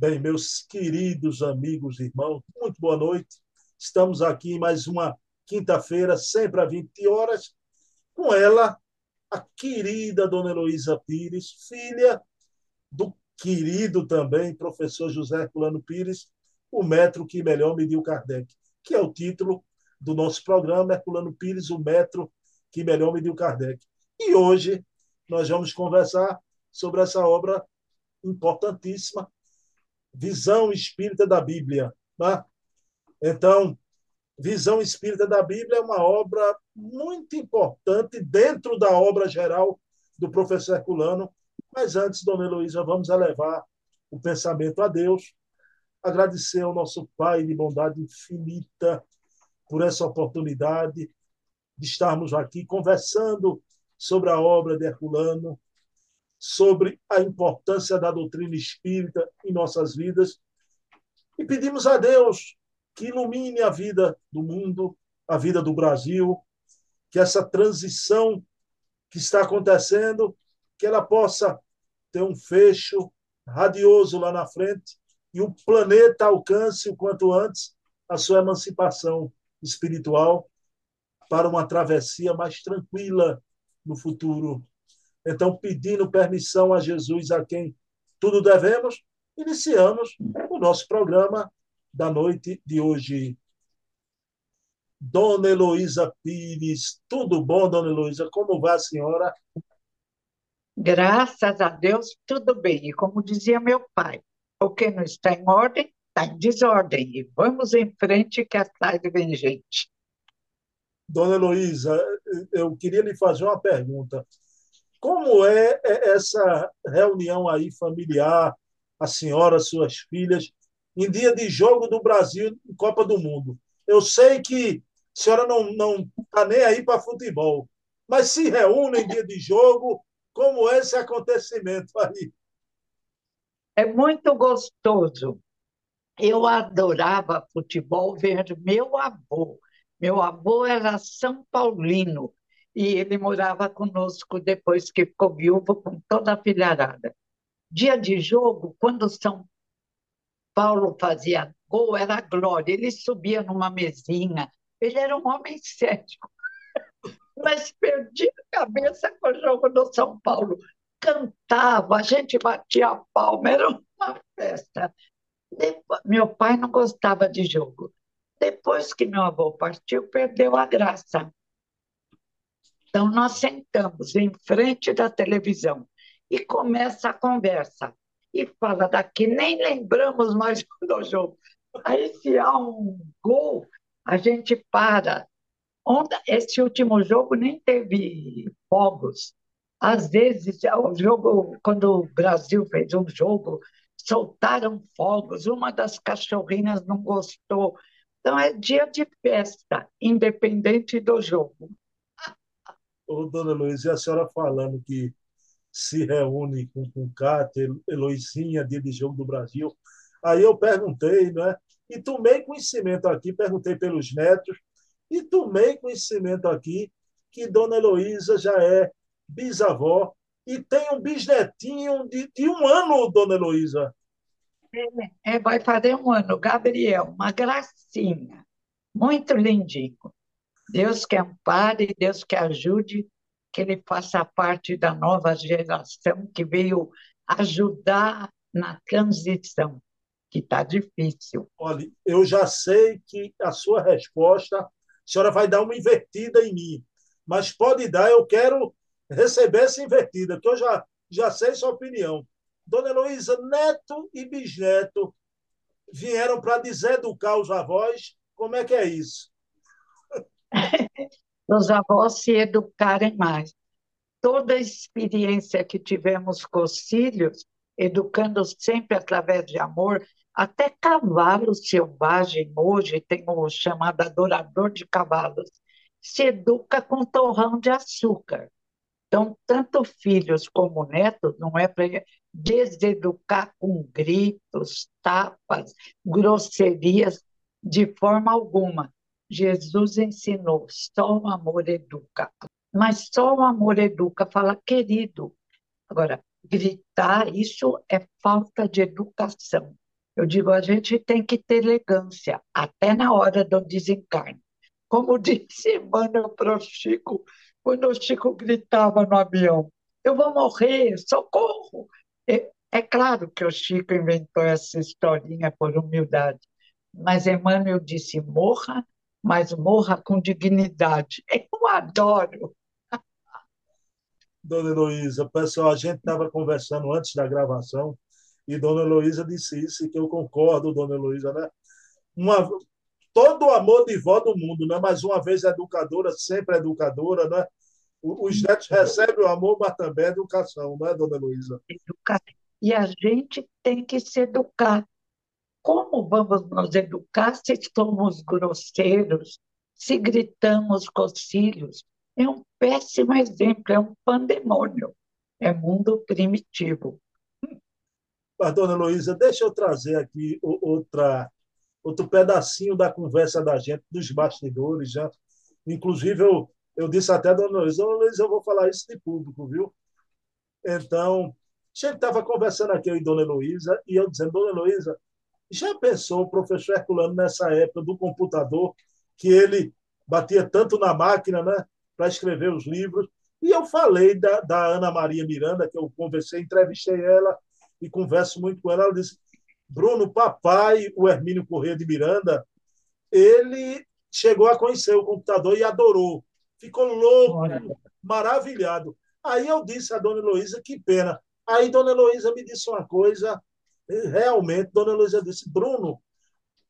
Bem, meus queridos amigos e irmãos, muito boa noite. Estamos aqui mais uma quinta-feira, sempre às 20 horas, com ela, a querida Dona Heloísa Pires, filha do querido também professor José Herculano Pires, o metro que melhor mediu Kardec, que é o título do nosso programa, Herculano Pires, o metro que melhor mediu Kardec. E hoje nós vamos conversar sobre essa obra importantíssima, Visão Espírita da Bíblia. Né? Então, Visão Espírita da Bíblia é uma obra muito importante dentro da obra geral do professor Herculano. Mas antes, Dona Heloísa, vamos elevar o pensamento a Deus, agradecer ao nosso Pai de bondade infinita por essa oportunidade de estarmos aqui conversando sobre a obra de Herculano, sobre a importância da doutrina espírita em nossas vidas e pedimos a Deus que ilumine a vida do mundo, a vida do Brasil, que essa transição que está acontecendo, que ela possa ter um fecho radioso lá na frente e o planeta alcance o quanto antes a sua emancipação espiritual para uma travessia mais tranquila no futuro. Então, pedindo permissão a Jesus, a quem tudo devemos, iniciamos o nosso programa da noite de hoje. Dona Heloísa Pires, tudo bom, Dona Heloísa? Como vai a senhora? Graças a Deus, tudo bem. E como dizia meu pai, o que não está em ordem, está em desordem. E vamos em frente que atrás vem gente. Dona Heloísa, eu queria lhe fazer uma pergunta. Como é, é essa reunião aí familiar, a senhora, suas filhas, em dia de jogo do Brasil em Copa do Mundo? Eu sei que a senhora não não está nem aí para futebol, mas se reúne em dia de jogo, como é esse acontecimento aí? É muito gostoso. Eu adorava futebol ver meu avô. Meu avô era São Paulino e ele morava conosco depois que ficou viúvo com toda a filharada. Dia de jogo, quando São Paulo fazia gol, era glória. Ele subia numa mesinha. Ele era um homem sério, mas perdia a cabeça com o jogo do São Paulo. Cantava, a gente batia a palma, era uma festa. Depois, meu pai não gostava de jogo. Depois que meu avô partiu, perdeu a graça. Então, nós sentamos em frente da televisão e começa a conversa. E fala daqui, nem lembramos mais do jogo. Aí, se há um gol, a gente para. Esse último jogo nem teve fogos. Às vezes, o jogo, quando o Brasil fez um jogo, soltaram fogos. Uma das cachorrinhas não gostou. Então, é dia de festa, independente do jogo. Ô, dona Luísa, e a senhora falando que se reúne com, com Cátia, Eloizinha, dia de jogo do Brasil. Aí eu perguntei, né? E tomei conhecimento aqui, perguntei pelos netos, e tomei conhecimento aqui que Dona Heloísa já é bisavó e tem um bisnetinho de, de um ano, Dona Heloísa. É, é, vai fazer um ano, Gabriel, uma gracinha, muito lindinho. Deus que ampare, Deus que ajude, que ele faça parte da nova geração que veio ajudar na transição, que está difícil. Olha, eu já sei que a sua resposta, a senhora vai dar uma invertida em mim, mas pode dar, eu quero receber essa invertida, que eu já, já sei sua opinião. Dona Heloísa, neto e bisneto vieram para deseducar os avós. Como é que é isso? Os avós se educarem mais. Toda a experiência que tivemos com os filhos, educando sempre através de amor, até cavalo selvagem hoje tem o chamado adorador de cavalos, se educa com torrão de açúcar. Então, tanto filhos como netos, não é para deseducar com gritos, tapas, grosserias, de forma alguma. Jesus ensinou, só o amor educa. Mas só o amor educa, fala querido. Agora, gritar, isso é falta de educação. Eu digo, a gente tem que ter elegância, até na hora do desencarne. Como disse Emmanuel para o Chico, quando o Chico gritava no avião, eu vou morrer, socorro! É, é claro que o Chico inventou essa historinha por humildade, mas Emmanuel disse, morra, mas morra com dignidade. Eu adoro! Dona Heloísa, pessoal, a gente estava conversando antes da gravação e Dona Heloísa disse isso, e que eu concordo, Dona Heloísa, né? Uma, todo o amor de vó do mundo, né? mas uma vez educadora, sempre educadora, né? Os netos recebem o amor, mas também a educação, não é, Dona Heloísa? E a gente tem que se educar. Como vamos nos educar se somos grosseiros, se gritamos com os filhos? É um péssimo exemplo, é um pandemônio, é mundo primitivo. Mas, dona Luísa, deixa eu trazer aqui outra, outro pedacinho da conversa da gente, dos bastidores. Já. Inclusive, eu, eu disse até a dona Luísa, dona Luísa, eu vou falar isso de público, viu? Então, a gente estava conversando aqui, eu e dona Luísa, e eu dizendo, dona Luísa, já pensou o professor Herculano nessa época do computador, que ele batia tanto na máquina, né, para escrever os livros? E eu falei da, da Ana Maria Miranda, que eu conversei, entrevistei ela, e converso muito com ela. Ela disse: Bruno, papai, o Hermínio Corrêa de Miranda, ele chegou a conhecer o computador e adorou. Ficou louco, Olha. maravilhado. Aí eu disse a dona Heloísa: que pena. Aí dona Heloísa me disse uma coisa, realmente, dona Heloísa disse: Bruno,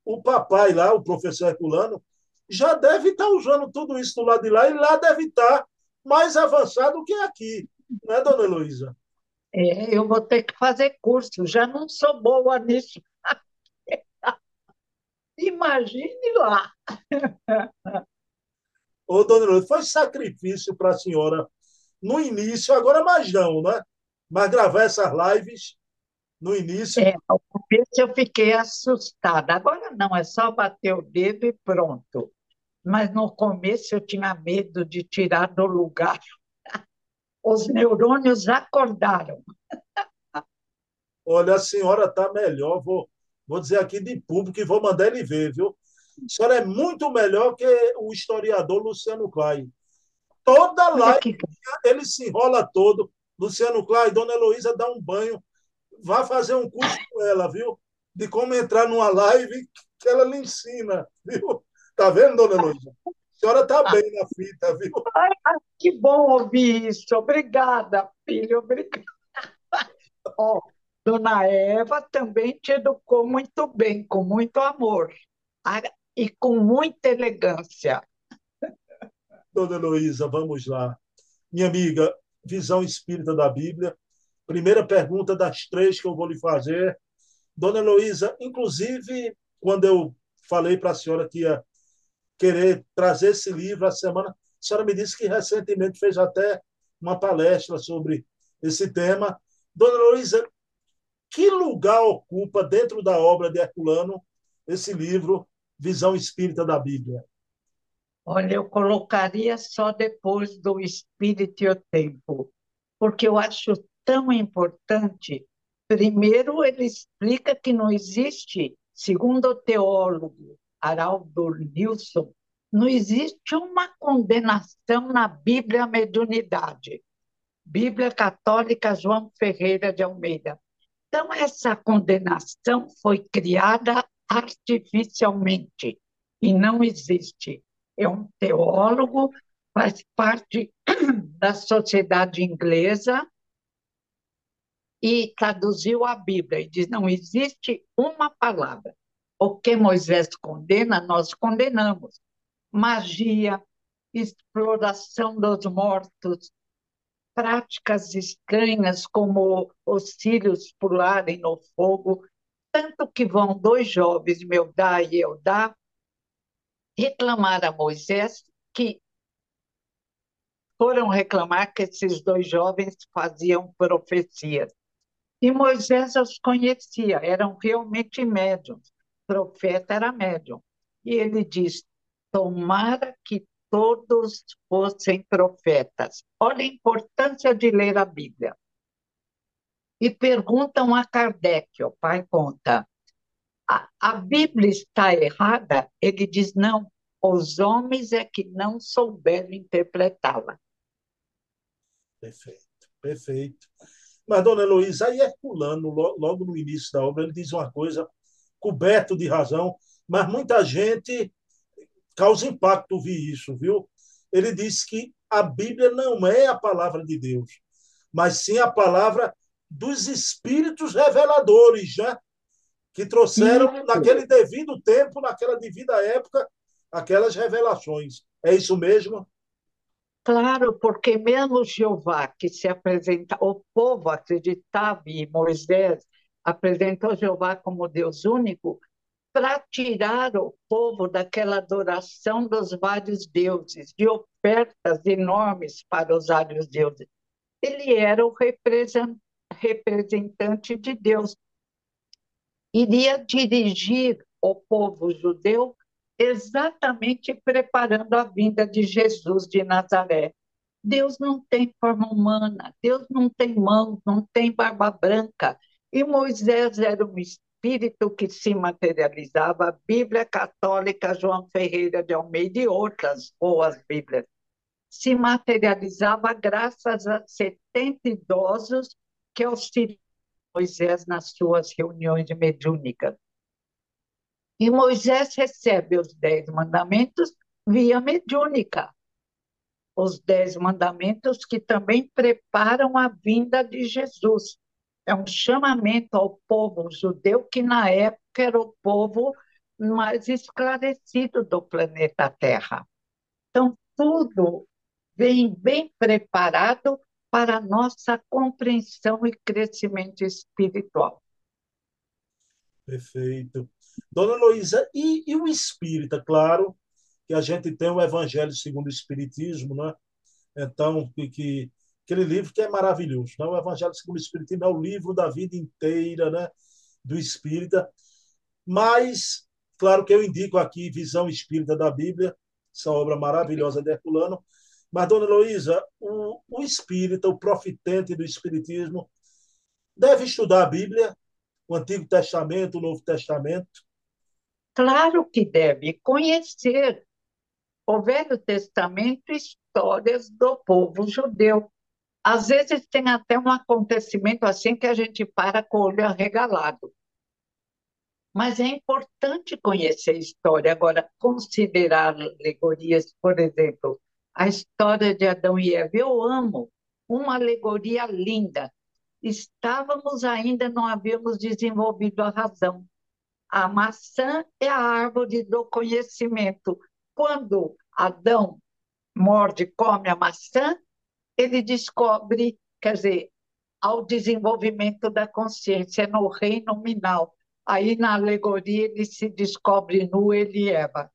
o papai lá, o professor Herculano, já deve estar usando tudo isso do lado de lá e lá deve estar mais avançado que aqui, não é, dona Heloísa? É, eu vou ter que fazer curso, já não sou boa nisso. Imagine lá. Ô, dona Lúcia, foi sacrifício para a senhora no início, agora mais não, né? Mas gravar essas lives no início. É, no começo eu fiquei assustada. Agora não, é só bater o dedo e pronto. Mas no começo eu tinha medo de tirar do lugar os neurônios acordaram. Olha, a senhora está melhor, vou, vou dizer aqui de público e vou mandar ele ver, viu? A senhora é muito melhor que o historiador Luciano Klein. Toda live ele se enrola todo. Luciano Klein, Dona Heloísa dá um banho. Vá fazer um curso com ela, viu? De como entrar numa live que ela lhe ensina, viu? Tá vendo, Dona Heloísa? A senhora está bem na fita, viu? Ai, que bom ouvir isso. Obrigada, filho. Obrigada. Oh, Dona Eva também te educou muito bem, com muito amor e com muita elegância. Dona Heloísa, vamos lá. Minha amiga, visão espírita da Bíblia. Primeira pergunta das três que eu vou lhe fazer. Dona Heloísa, inclusive, quando eu falei para a senhora que ia querer trazer esse livro a semana. A senhora me disse que recentemente fez até uma palestra sobre esse tema. Dona Luísa, que lugar ocupa dentro da obra de Herculano esse livro, Visão Espírita da Bíblia? Olha, eu colocaria só depois do Espírito e o Tempo, porque eu acho tão importante. Primeiro, ele explica que não existe, segundo o teólogo Haraldo Nilson, não existe uma condenação na Bíblia à mediunidade. Bíblia Católica João Ferreira de Almeida. Então, essa condenação foi criada artificialmente e não existe. É um teólogo, faz parte da sociedade inglesa e traduziu a Bíblia e diz: não existe uma palavra o que Moisés condena, nós condenamos. Magia, exploração dos mortos, práticas estranhas como os filhos pularem no fogo, tanto que vão dois jovens, Meudá e Eudá, reclamar a Moisés que foram reclamar que esses dois jovens faziam profecias. E Moisés os conhecia, eram realmente médiums profeta era médium. E ele diz: tomara que todos fossem profetas. Olha a importância de ler a Bíblia. E perguntam a Kardec, o pai conta, a, a Bíblia está errada, ele diz não, os homens é que não souberam interpretá-la. Perfeito, perfeito. Mas, dona Heloísa, aí Herculano, logo no início da obra, ele diz uma coisa coberto de razão, mas muita gente causa impacto ouvir isso, viu? Ele diz que a Bíblia não é a palavra de Deus, mas sim a palavra dos espíritos reveladores, né? que trouxeram naquele devido tempo, naquela devida época, aquelas revelações. É isso mesmo? Claro, porque mesmo Jeová, que se apresenta, o povo acreditava em Moisés, apresentou Jeová como Deus único, para tirar o povo daquela adoração dos vários deuses, de ofertas enormes para os vários deuses. Ele era o representante de Deus iria dirigir o povo judeu exatamente preparando a vinda de Jesus de Nazaré. Deus não tem forma humana, Deus não tem mãos, não tem barba branca. E Moisés era um espírito que se materializava. A Bíblia Católica, João Ferreira de Almeida e outras boas Bíblias, se materializava graças a 70 idosos que auxiliavam Moisés nas suas reuniões mediúnicas. E Moisés recebe os dez mandamentos via mediúnica. Os dez mandamentos que também preparam a vinda de Jesus. É um chamamento ao povo judeu, que na época era o povo mais esclarecido do planeta Terra. Então, tudo vem bem preparado para a nossa compreensão e crescimento espiritual. Perfeito. Dona Luísa, e, e, o espírita? Claro que a gente tem o Evangelho segundo o Espiritismo, né? Então, que, que, aquele livro que é maravilhoso. Né? O Evangelho segundo o Espiritismo é o livro da vida inteira né? do espírita. Mas, claro que eu indico aqui Visão Espírita da Bíblia, essa obra maravilhosa de Herculano, mas, dona Heloísa, o, o espírita, o profitente do espiritismo, deve estudar a Bíblia, o Antigo Testamento, o Novo Testamento? Claro que deve conhecer o Velho Testamento, histórias do povo judeu. Às vezes tem até um acontecimento assim que a gente para com o olho arregalado. Mas é importante conhecer a história. Agora, considerar alegorias, por exemplo, a história de Adão e Eva. Eu amo, uma alegoria linda. Estávamos ainda, não havíamos desenvolvido a razão. A maçã é a árvore do conhecimento. Quando Adão morde, come a maçã, ele descobre, quer dizer, ao desenvolvimento da consciência no reino nominal. Aí na alegoria ele se descobre nu, ele Eva.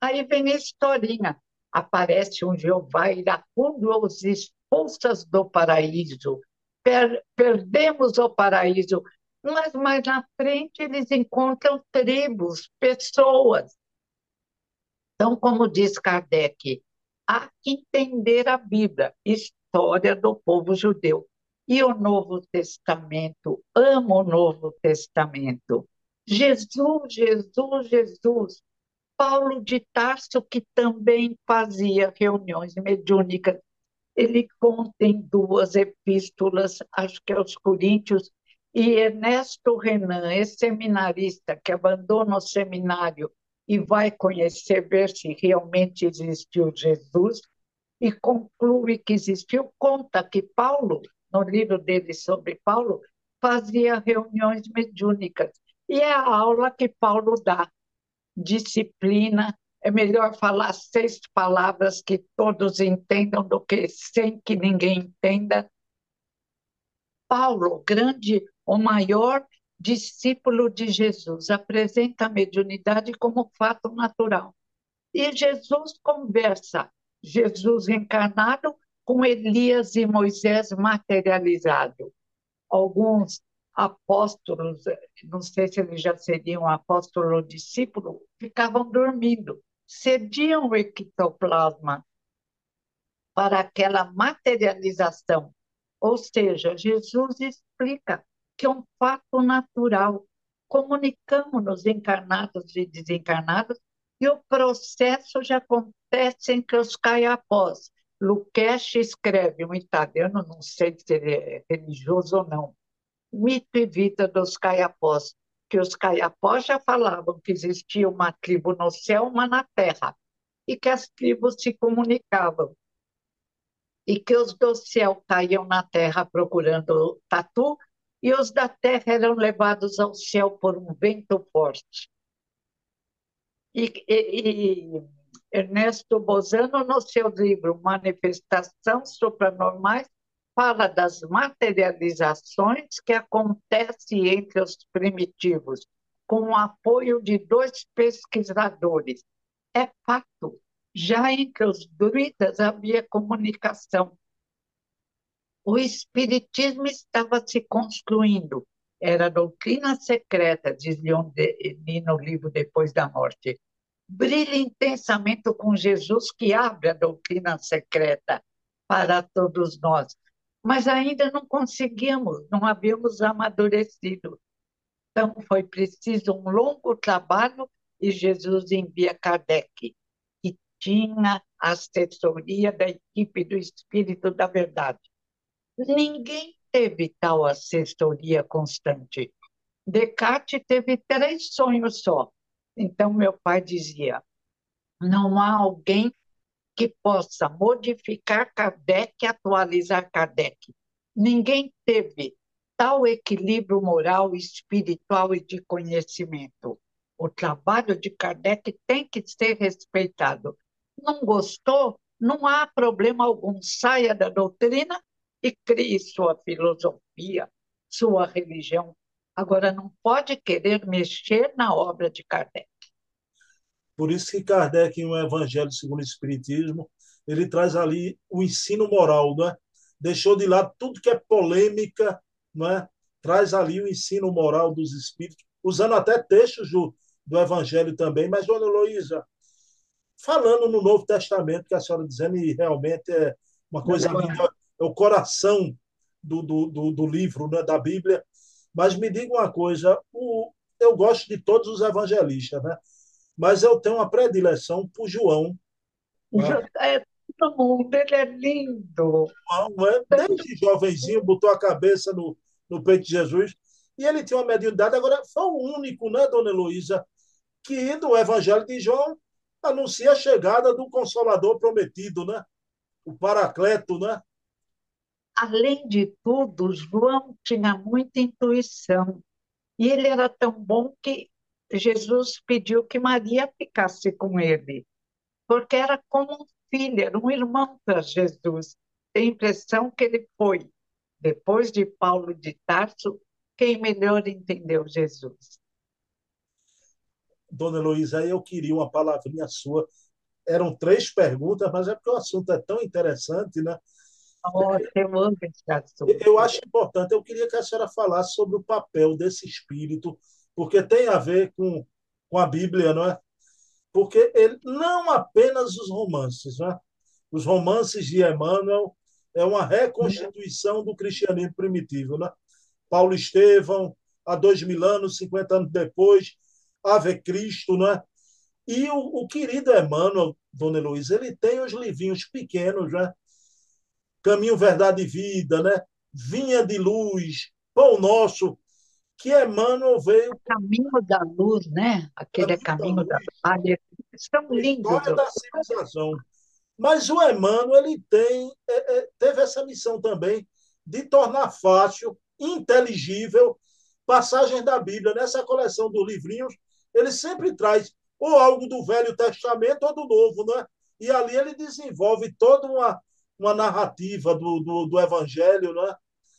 Aí vem a historinha aparece um Jeová iracundo os expulsas do paraíso. Per perdemos o paraíso, mas mais na frente eles encontram tribos, pessoas. Então, como diz Kardec, há que entender a Bíblia, história do povo judeu. E o Novo Testamento, amo o Novo Testamento. Jesus, Jesus, Jesus. Paulo de Tarso, que também fazia reuniões mediúnicas, ele conta em duas epístolas, acho que aos Coríntios, e Ernesto Renan, esse seminarista que abandona o seminário e vai conhecer, ver se realmente existiu Jesus, e conclui que existiu, conta que Paulo, no livro dele sobre Paulo, fazia reuniões mediúnicas. E é a aula que Paulo dá disciplina. É melhor falar seis palavras que todos entendam do que sem que ninguém entenda. Paulo, grande, o maior discípulo de Jesus, apresenta a mediunidade como fato natural. E Jesus conversa, Jesus encarnado com Elias e Moisés materializado. Alguns apóstolos, não sei se eles já seriam apóstolo ou discípulo, ficavam dormindo, cediam o ectoplasma para aquela materialização. Ou seja, Jesus explica que é um fato natural. comunicamos-nos encarnados e desencarnados, e o processo já acontece entre os caiapós. Luqueche escreve, um italiano, não sei se ele é religioso ou não, Mito e Vida dos Caiapós, que os caiapós já falavam que existia uma tribo no céu, uma na terra, e que as tribos se comunicavam. E que os do céu caíam na terra procurando tatu, e os da terra eram levados ao céu por um vento forte. E, e, e Ernesto Bozano, no seu livro Manifestações Supranormais, fala das materializações que acontecem entre os primitivos, com o apoio de dois pesquisadores. É fato, já entre os druidas havia comunicação. O espiritismo estava se construindo, era doutrina secreta, diz Leon Denis no livro Depois da Morte. Brilha intensamente com Jesus que abre a doutrina secreta para todos nós mas ainda não conseguimos, não havíamos amadurecido. Então, foi preciso um longo trabalho e Jesus envia Kardec, que tinha assessoria da equipe do Espírito da Verdade. Ninguém teve tal assessoria constante. Descartes teve três sonhos só. Então, meu pai dizia: não há alguém que possa modificar Kardec atualizar Kardec. Ninguém teve tal equilíbrio moral, espiritual e de conhecimento. O trabalho de Kardec tem que ser respeitado. Não gostou? Não há problema algum. Saia da doutrina e crie sua filosofia, sua religião. Agora, não pode querer mexer na obra de Kardec. Por isso que Kardec, em um Evangelho segundo o Espiritismo, ele traz ali o ensino moral, não é? Deixou de lado tudo que é polêmica, não é? Traz ali o ensino moral dos espíritos, usando até textos do, do Evangelho também. Mas, dona Heloísa, falando no Novo Testamento, que a senhora dizendo, e realmente é uma coisa é o coração do, do, do, do livro, né, da Bíblia. Mas me diga uma coisa, o, eu gosto de todos os evangelistas, né? mas eu tenho uma predileção por João. Né? É todo mundo, ele é lindo. João, é, desde jovenzinho, botou a cabeça no, no peito de Jesus, e ele tinha uma mediunidade. Agora, foi o único, né, dona Heloísa, que no Evangelho de João anuncia a chegada do Consolador prometido, né? O Paracleto, né? Além de tudo, João tinha muita intuição. E ele era tão bom que Jesus pediu que Maria ficasse com ele, porque era como um filho, era um irmão para Jesus. Tem a impressão que ele foi, depois de Paulo de Tarso, quem melhor entendeu Jesus. Dona Heloísa, eu queria uma palavrinha sua. Eram três perguntas, mas é porque o assunto é tão interessante, né? Eu acho importante, eu queria que a senhora falasse sobre o papel desse espírito porque tem a ver com, com a Bíblia, não é? Porque ele, não apenas os romances, não é? os romances de Emmanuel é uma reconstituição do cristianismo primitivo. Né? Paulo Estevão, há dois mil anos, 50 anos depois, Ave Cristo, né? E o, o querido Emmanuel, Dona Heloísa, ele tem os livrinhos pequenos, né? Caminho, Verdade e Vida, né? Vinha de Luz, Pão Nosso, que Emmanuel veio. O caminho da luz, né? Aquele é caminho, da, luz. São lindos. História da civilização. Mas o Emmanuel ele tem, é, é, teve essa missão também de tornar fácil, inteligível, passagens da Bíblia. Nessa coleção dos livrinhos, ele sempre traz ou algo do Velho Testamento ou do Novo, né? E ali ele desenvolve toda uma, uma narrativa do, do, do Evangelho, né?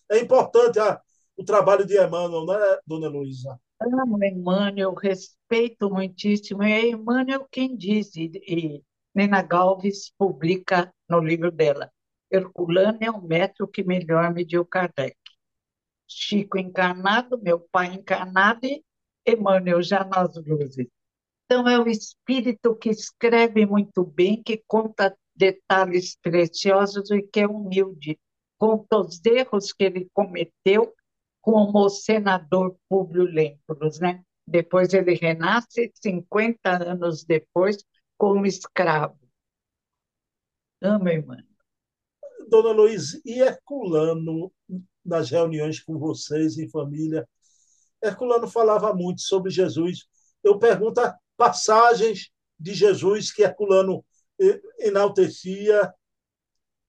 É importante a, o trabalho de Emmanuel, não é, dona Luísa? Amo Emmanuel, respeito muitíssimo. É Emmanuel quem diz, e, e Nena Galves publica no livro dela, Herculano é o método que melhor mediu Kardec. Chico encarnado, meu pai encarnado e Emmanuel já nas luzes. Então, é o espírito que escreve muito bem, que conta detalhes preciosos e que é humilde. Conta os erros que ele cometeu como senador Públio Lentulus, né? Depois ele renasce 50 anos depois como escravo. Amo, irmã. Dona Luiz, e Herculano, nas reuniões com vocês em família, Herculano falava muito sobre Jesus. Eu pergunto passagens de Jesus que Herculano enaltecia.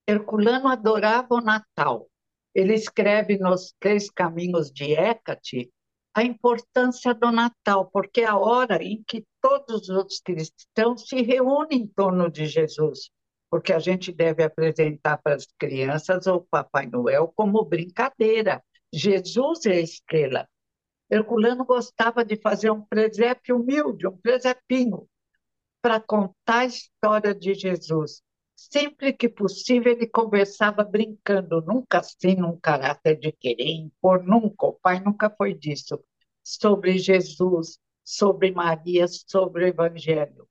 Herculano adorava o Natal. Ele escreve nos Três Caminhos de Hécate a importância do Natal, porque é a hora em que todos os cristãos se reúnem em torno de Jesus, porque a gente deve apresentar para as crianças o Papai Noel como brincadeira. Jesus é a estrela. Herculano gostava de fazer um presépio humilde, um presépio, para contar a história de Jesus. Sempre que possível, ele conversava brincando, nunca assim num caráter de querer impor, nunca. O pai nunca foi disso. Sobre Jesus, sobre Maria, sobre o Evangelho.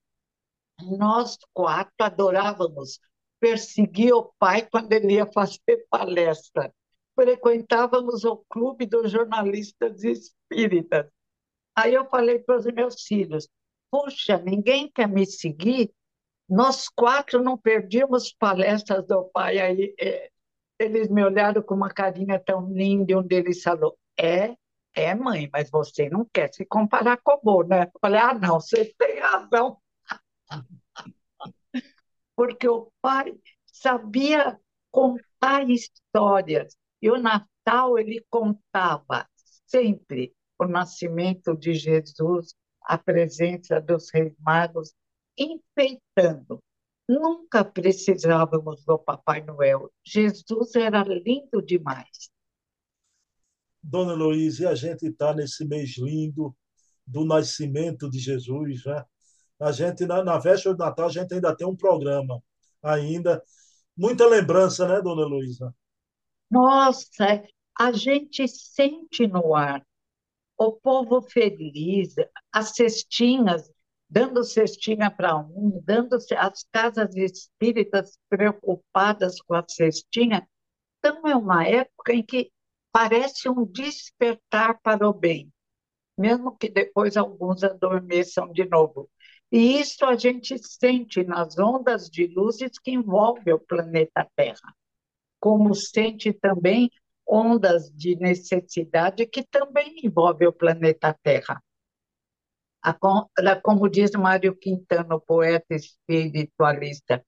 Nós quatro adorávamos perseguir o pai quando ele ia fazer palestra frequentávamos o clube dos jornalistas espíritas. Aí eu falei para os meus filhos: puxa, ninguém quer me seguir? Nós quatro não perdíamos palestras do pai. Aí é, eles me olharam com uma carinha tão linda, e um deles falou: é, é, mãe, mas você não quer se comparar com o Bo, né? Eu falei: ah, não, você tem razão. Porque o pai sabia contar histórias e o Natal ele contava sempre o nascimento de Jesus, a presença dos reis magos, enfeitando. Nunca precisávamos do Papai Noel. Jesus era lindo demais. Dona Luiz, e a gente está nesse mês lindo do nascimento de Jesus, né? A gente, na, na véspera do Natal, a gente ainda tem um programa ainda. Muita lembrança, né, Dona Luísa? Nossa, a gente sente no ar o povo feliz, as cestinhas, dando cestinha para um, dando as casas espíritas preocupadas com a cestinha. Então, é uma época em que parece um despertar para o bem, mesmo que depois alguns adormeçam de novo. E isso a gente sente nas ondas de luzes que envolvem o planeta Terra como sente também ondas de necessidade que também envolve o planeta Terra. Como diz Mário Quintana, poeta espiritualista,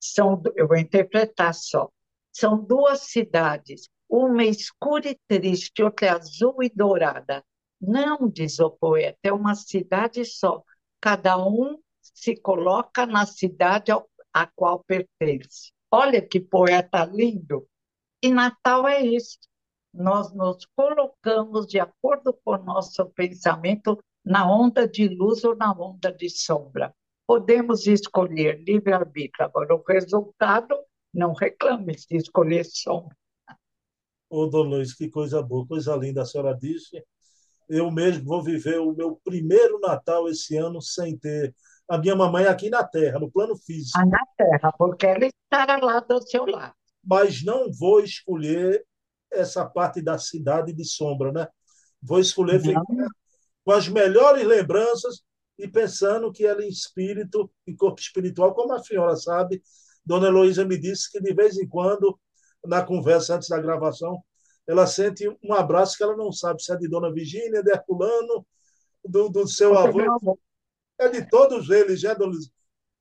são, eu vou interpretar só, são duas cidades, uma escura e triste, outra azul e dourada. Não, diz o poeta, é uma cidade só. Cada um se coloca na cidade a qual pertence. Olha que poeta lindo! E Natal é isso. Nós nos colocamos de acordo com o nosso pensamento na onda de luz ou na onda de sombra. Podemos escolher livre-arbítrio. Agora, o resultado, não reclame se escolher sombra. Ô, Luiz, que coisa boa, coisa linda a senhora disse. Eu mesmo vou viver o meu primeiro Natal esse ano sem ter a minha mamãe aqui na Terra, no plano físico. Ah, na Terra, porque ela estará lá do seu lado. Mas não vou escolher essa parte da cidade de sombra, né? Vou escolher ficar com as melhores lembranças e pensando que ela em espírito, em corpo espiritual, como a senhora sabe, Dona Heloísa me disse que de vez em quando, na conversa antes da gravação, ela sente um abraço que ela não sabe se é de Dona Virgínia, de Herculano, do, do seu avô. É de todos eles, né, Dona Luiz?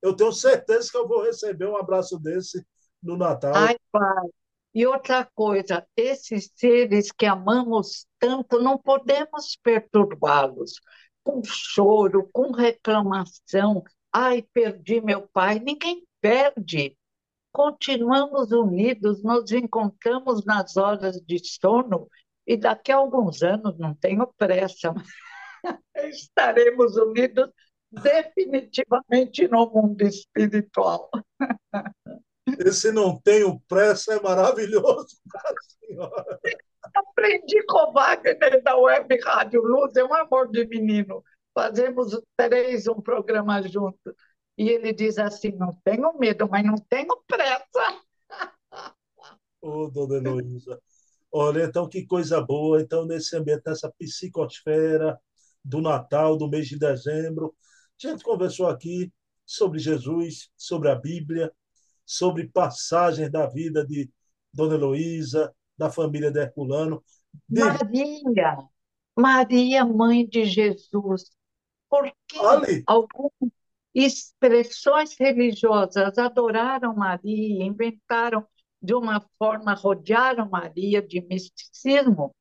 Eu tenho certeza que eu vou receber um abraço desse no Natal. Ai, pai. E outra coisa, esses seres que amamos tanto, não podemos perturbá-los com choro, com reclamação. Ai, perdi meu pai. Ninguém perde. Continuamos unidos, nos encontramos nas horas de sono e daqui a alguns anos, não tenho pressa, estaremos unidos definitivamente no mundo espiritual. Esse não tenho pressa é maravilhoso, Aprendi com o Wagner da Web Rádio Luz, é um amor de menino. Fazemos três um programa juntos. E ele diz assim: não tenho medo, mas não tenho pressa. Ô, oh, dona Heloísa. Olha, então que coisa boa. Então, nesse ambiente, nessa psicosfera do Natal, do mês de dezembro, a gente conversou aqui sobre Jesus, sobre a Bíblia, sobre passagens da vida de Dona Heloísa, da família de Herculano. De... Maria, Maria, mãe de Jesus. Por que Ali. algumas expressões religiosas adoraram Maria, inventaram de uma forma, rodearam Maria de misticismo?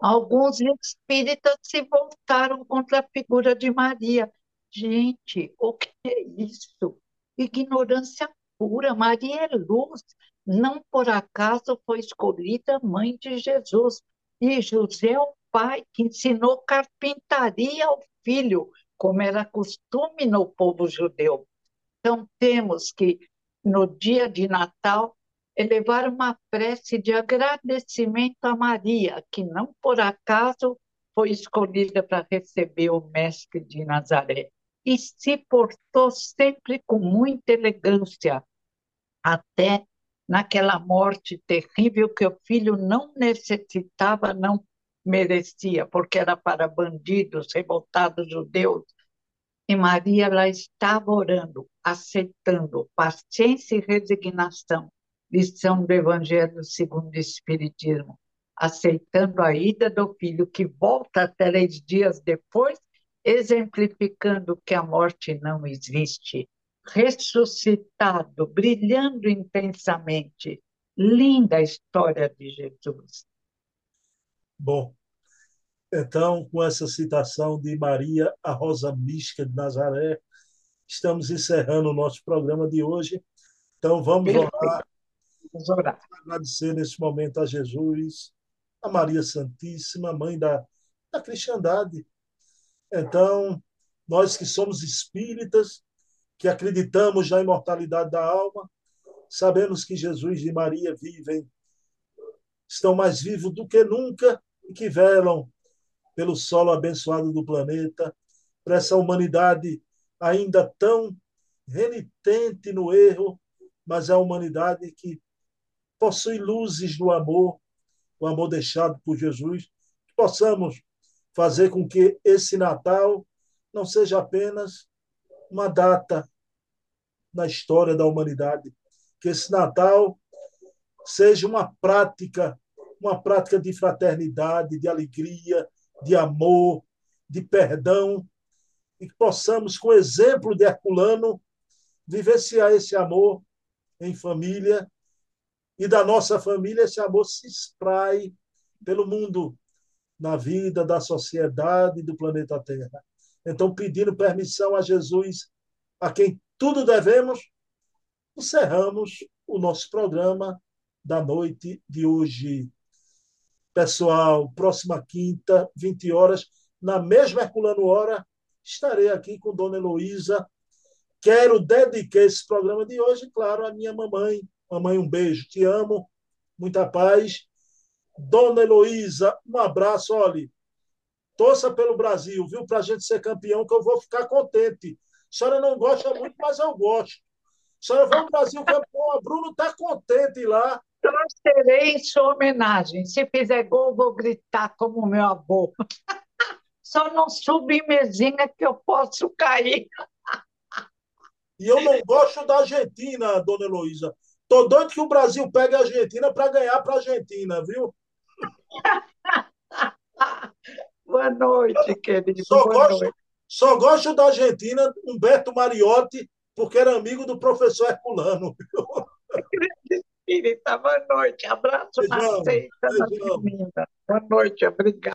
Alguns espíritas se voltaram contra a figura de Maria. Gente, o que é isso? Ignorância pura. Maria é luz. Não por acaso foi escolhida mãe de Jesus. E José, o pai, que ensinou carpintaria ao filho, como era costume no povo judeu. Então, temos que, no dia de Natal, elevar uma prece de agradecimento a Maria, que não por acaso foi escolhida para receber o Mestre de Nazaré. E se portou sempre com muita elegância, até naquela morte terrível que o filho não necessitava, não merecia, porque era para bandidos, revoltados judeus. E Maria lá estava orando, aceitando paciência e resignação, lição do Evangelho segundo o Espiritismo, aceitando a ida do filho que volta três dias depois, exemplificando que a morte não existe ressuscitado, brilhando intensamente. Linda a história de Jesus. Bom, então, com essa citação de Maria, a Rosa Mística de Nazaré, estamos encerrando o nosso programa de hoje. Então, vamos orar. Vamos orar. Agradecer nesse momento a Jesus, a Maria Santíssima, mãe da, da cristandade. Então, nós que somos espíritas, que acreditamos na imortalidade da alma, sabemos que Jesus e Maria vivem, estão mais vivos do que nunca e que velam pelo solo abençoado do planeta, para essa humanidade ainda tão renitente no erro, mas é a humanidade que possui luzes do amor, o amor deixado por Jesus, que possamos fazer com que esse Natal não seja apenas uma data na história da humanidade. Que esse Natal seja uma prática, uma prática de fraternidade, de alegria, de amor, de perdão, e que possamos, com o exemplo de Herculano, vivenciar esse amor em família e da nossa família esse amor se espraie pelo mundo, na vida da sociedade do planeta Terra. Então, pedindo permissão a Jesus, a quem tudo devemos, encerramos o nosso programa da noite de hoje. Pessoal, próxima quinta, 20 horas, na mesma Herculano Hora, estarei aqui com Dona Heloísa. Quero dedicar esse programa de hoje, claro, à minha mamãe. Mamãe, um beijo, te amo, muita paz. Dona Heloísa, um abraço, olhe. Torça pelo Brasil, viu? Para a gente ser campeão, que eu vou ficar contente. A senhora não gosta muito, mas eu gosto. A senhora vai ao Brasil campeão, a Bruno está contente lá. Torcerei em sua homenagem. Se fizer gol, vou gritar como meu avô. Só não subi mesinha que eu posso cair. E eu não gosto da Argentina, dona Heloísa. Tô doido que o Brasil pegue a Argentina para ganhar para a Argentina, viu? Boa noite, querido. Só Boa gosto, noite. Só gosto da Argentina, Humberto Mariotti, porque era amigo do professor Herculano. Espírita, boa noite. Abraço beijão, na seita, na Boa noite, obrigada.